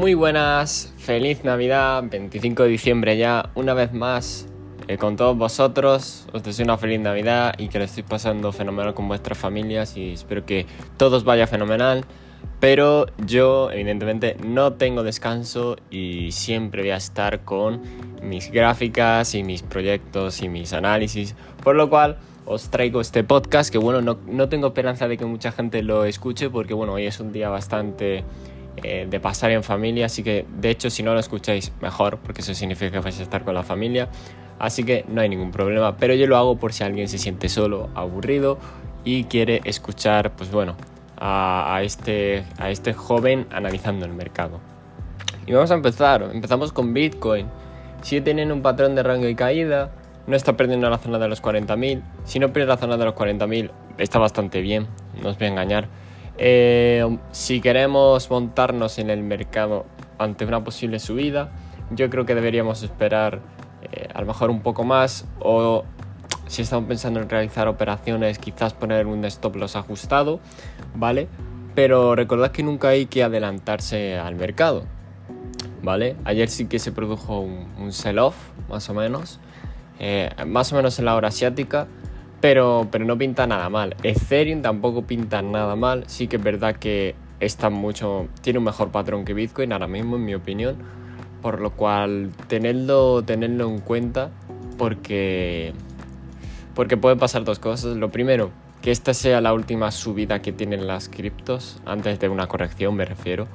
Muy buenas, feliz Navidad, 25 de diciembre ya, una vez más eh, con todos vosotros. Os deseo una feliz Navidad y que lo estéis pasando fenomenal con vuestras familias y espero que todos vaya fenomenal. Pero yo, evidentemente, no tengo descanso y siempre voy a estar con mis gráficas y mis proyectos y mis análisis. Por lo cual, os traigo este podcast que, bueno, no, no tengo esperanza de que mucha gente lo escuche porque, bueno, hoy es un día bastante eh, de pasar en familia. Así que, de hecho, si no lo escucháis, mejor, porque eso significa que vais a estar con la familia. Así que no hay ningún problema. Pero yo lo hago por si alguien se siente solo, aburrido y quiere escuchar, pues bueno, a, este, a este joven analizando el mercado. Y vamos a empezar. Empezamos con Bitcoin. Sigue teniendo un patrón de rango y caída. No está perdiendo la zona de los 40.000. Si no pierde la zona de los 40.000, está bastante bien. No os voy a engañar. Eh, si queremos montarnos en el mercado ante una posible subida, yo creo que deberíamos esperar eh, a lo mejor un poco más o si estamos pensando en realizar operaciones quizás poner un stop loss ajustado, ¿vale? Pero recordad que nunca hay que adelantarse al mercado, ¿vale? Ayer sí que se produjo un, sell-off, más o menos, eh, más o menos en la hora asiática, pero, pero no pinta nada mal. Ethereum tampoco pinta nada mal. Sí que es verdad que está mucho, tiene un mejor patrón que Bitcoin ahora mismo, en mi opinión. Por lo cual, tenerlo, en cuenta porque, porque pueden pasar dos cosas. Lo primero, que esta sea la última subida que tienen las criptos, antes de una corrección me refiero.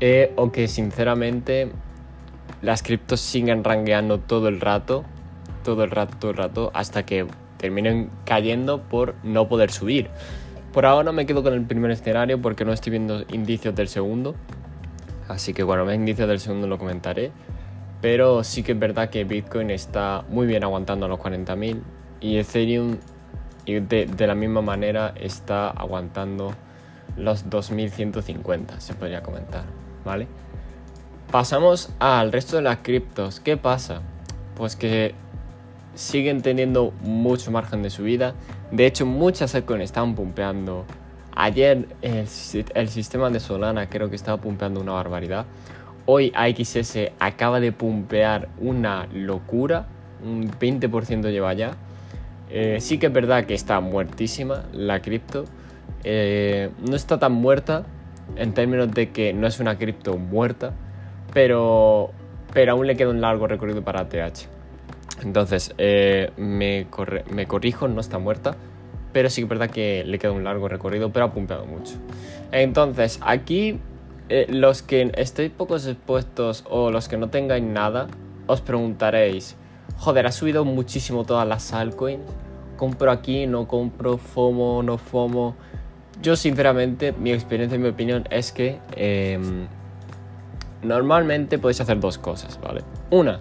Eh, o que sinceramente las criptos sigan rangueando todo el rato, todo el rato, todo el rato, hasta que terminen cayendo por no poder subir. Por ahora me quedo con el primer escenario porque no estoy viendo indicios del segundo. Así que bueno, los indicios del segundo lo comentaré. Pero sí que es verdad que Bitcoin está muy bien aguantando los 40.000 y Ethereum de, de, la misma manera está aguantando los 2150, se podría comentar, ¿vale? Pasamos al resto de las criptos. ¿Qué pasa? Pues que siguen teniendo mucho margen de subida. De hecho, muchas altcoins están pumpeando. Ayer el, sistema de Solana creo que estaba pumpeando una barbaridad. Hoy AXS acaba de pumpear una locura. Un 20% lleva ya. Eh, sí que es verdad que está muertísima la cripto. Eh, no está tan muerta en términos de que no es una cripto muerta. Pero, pero aún le queda un largo recorrido para TH. Entonces, eh, me, corrijo, no está muerta, pero sí que es verdad que le queda un largo recorrido, pero ha pumpeado mucho. Entonces, aquí eh, los que estéis pocos expuestos o los que no tengáis nada, os preguntaréis, joder, ha subido muchísimo todas las altcoins, compro aquí, no compro, FOMO, no FOMO. Yo sinceramente, mi experiencia y mi opinión es que em, normalmente podéis hacer dos cosas, ¿vale? Una,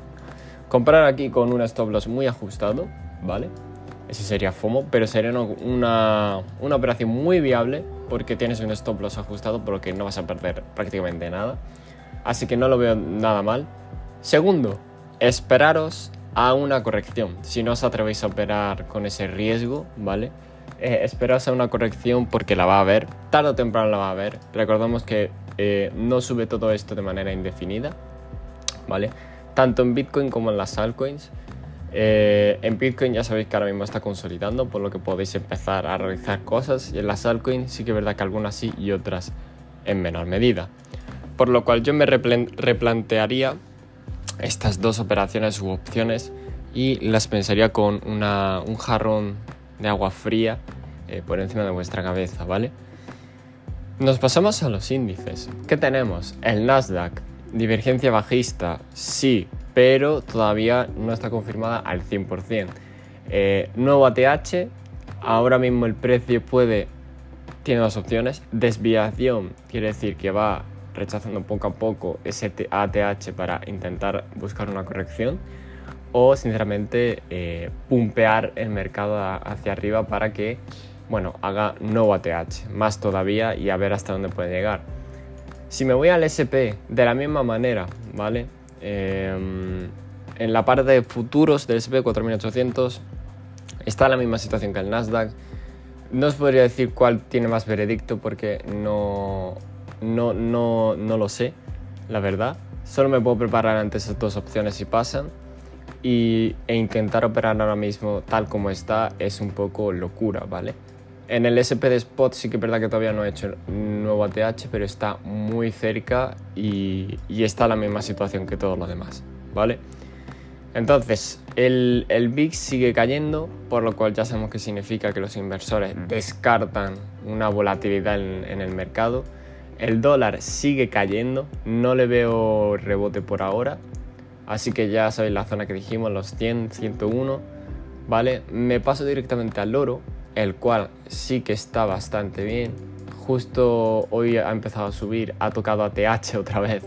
Comprar aquí con un stop loss muy ajustado, ¿vale? Ese sería FOMO, pero sería una, una operación muy viable porque tienes un stop loss ajustado por lo que no vas a perder prácticamente nada. Así que no lo veo nada mal. Segundo, esperaros a una corrección. Si no os atrevéis a operar con ese riesgo, ¿vale? Eh, esperaos a una corrección porque la va a haber. Tarde o temprano la va a haber. Recordamos que eh, no sube todo esto de manera indefinida, ¿vale? Tanto en Bitcoin como en las altcoins. Eh, en Bitcoin ya sabéis que ahora mismo está consolidando, por lo que podéis empezar a realizar cosas. Y en las altcoins sí que es verdad que algunas sí y otras en menor medida. Por lo cual yo me replantearía estas dos operaciones u opciones y las pensaría con un jarrón de agua fría eh, por encima de vuestra cabeza, ¿vale? Nos pasamos a los índices. ¿Qué tenemos? El Nasdaq Divergencia bajista, sí, pero todavía no está confirmada al 100%. Eh, nuevo ATH, ahora mismo el precio puede, tiene dos opciones. Desviación quiere decir que va rechazando poco a poco ese ATH para intentar buscar una corrección. O sinceramente eh, pumpear el mercado hacia arriba para que bueno, haga nuevo ATH, más todavía y a ver hasta dónde puede llegar. Si me voy al SP de la misma manera, ¿vale? Em, en la parte de futuros del SP 4800 está la misma situación que el Nasdaq. No os podría decir cuál tiene más veredicto porque no, no, no, no lo sé. la verdad. Solo me puedo preparar ante esas dos opciones si pasan. Y, e intentar operar ahora mismo tal como está es un poco locura, ¿vale? En el SP de Spot sí que es verdad que todavía no he hecho nuevo ATH, pero está muy cerca y, y está en la misma situación que todos los demás, ¿vale? Entonces, el, el VIX sigue cayendo, por lo cual ya sabemos que significa que los inversores descartan una volatilidad en, el mercado. El dólar sigue cayendo, no le veo rebote por ahora, así que ya sabéis la zona que dijimos, los 100, 101, ¿vale? Me paso directamente al oro, el cual sí que está bastante bien. Justo hoy ha empezado a subir, ha tocado ATH otra vez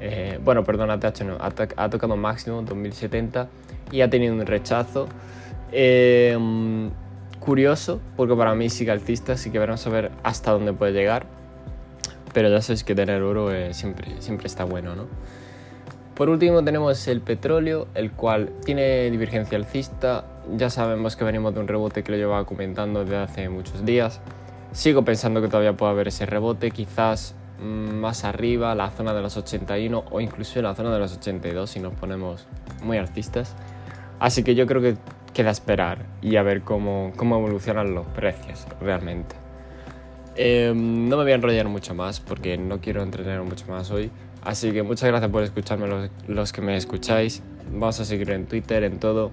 eh, bueno, perdón, ATH no, ha, tocado máximo 2070 y ha tenido un rechazo. Eh, curioso, porque para mí sigue alcista, así que veremos a ver hasta dónde puede llegar. Pero ya sabéis que tener oro siempre, siempre está bueno, ¿no? Por último tenemos el petróleo, el cual tiene divergencia alcista. Ya sabemos que venimos de un rebote que lo llevaba comentando desde hace muchos días. Sigo pensando que todavía puede haber ese rebote, quizás Mm, más arriba, la zona de los 81 o incluso la zona de los 82 si nos ponemos muy artistas. Así que yo creo que queda esperar y a ver cómo, cómo evolucionan los precios realmente. Em, no me voy a enrollar mucho más porque no quiero entretener mucho más hoy. Así que muchas gracias por escucharme los, los que me escucháis. Vamos a seguir en Twitter, en todo.